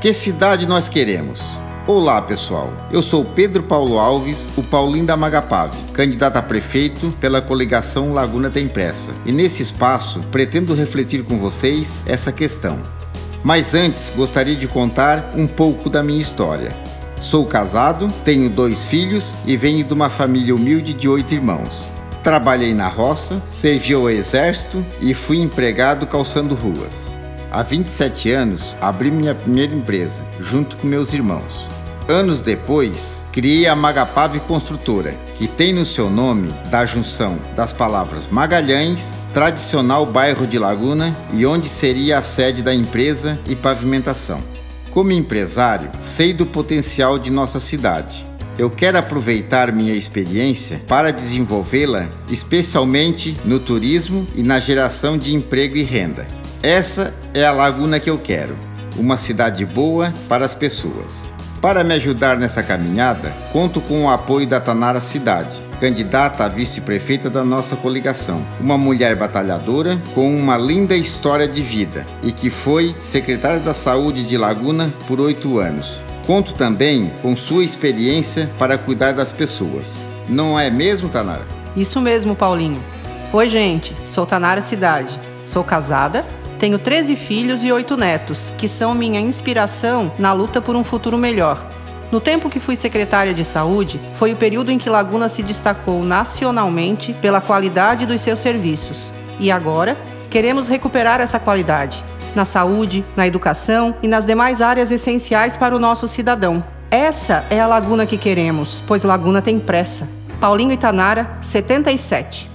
Que cidade nós queremos? Olá pessoal, eu sou Pedro Paulo Alves, o Paulinho da Magapave, candidato a prefeito pela coligação Laguna da Impressa. E nesse espaço pretendo refletir com vocês essa questão. Mas antes gostaria de contar um pouco da minha história. Sou casado, tenho dois filhos e venho de uma família humilde de oito irmãos. Trabalhei na roça, servi ao exército e fui empregado calçando ruas. Há 27 anos, abri minha primeira empresa, junto com meus irmãos. Anos depois, criei a Magapave Construtora, que tem no seu nome da junção das palavras Magalhães, tradicional bairro de Laguna e onde seria a sede da empresa e pavimentação. Como empresário, sei do potencial de nossa cidade eu quero aproveitar minha experiência para desenvolvê-la, especialmente no turismo e na geração de emprego e renda. Essa é a laguna que eu quero, uma cidade boa para as pessoas. Para me ajudar nessa caminhada, conto com o apoio da Tanara Cidade, candidata a vice-prefeita da nossa coligação. Uma mulher batalhadora com uma linda história de vida e que foi secretária da Saúde de Laguna por oito anos. Conto também com sua experiência para cuidar das pessoas. Não é mesmo, Tanara? Isso mesmo, Paulinho. Oi, gente. Sou Tanara Cidade. Sou casada, tenho 13 filhos e 8 netos, que são minha inspiração na luta por um futuro melhor. No tempo que fui secretária de saúde, foi o período em que Laguna se destacou nacionalmente pela qualidade dos seus serviços. E agora, queremos recuperar essa qualidade na saúde, na educação e nas demais áreas essenciais para o nosso cidadão. Essa é a Laguna que queremos, pois Laguna tem pressa. Paulinho Itanara, 77.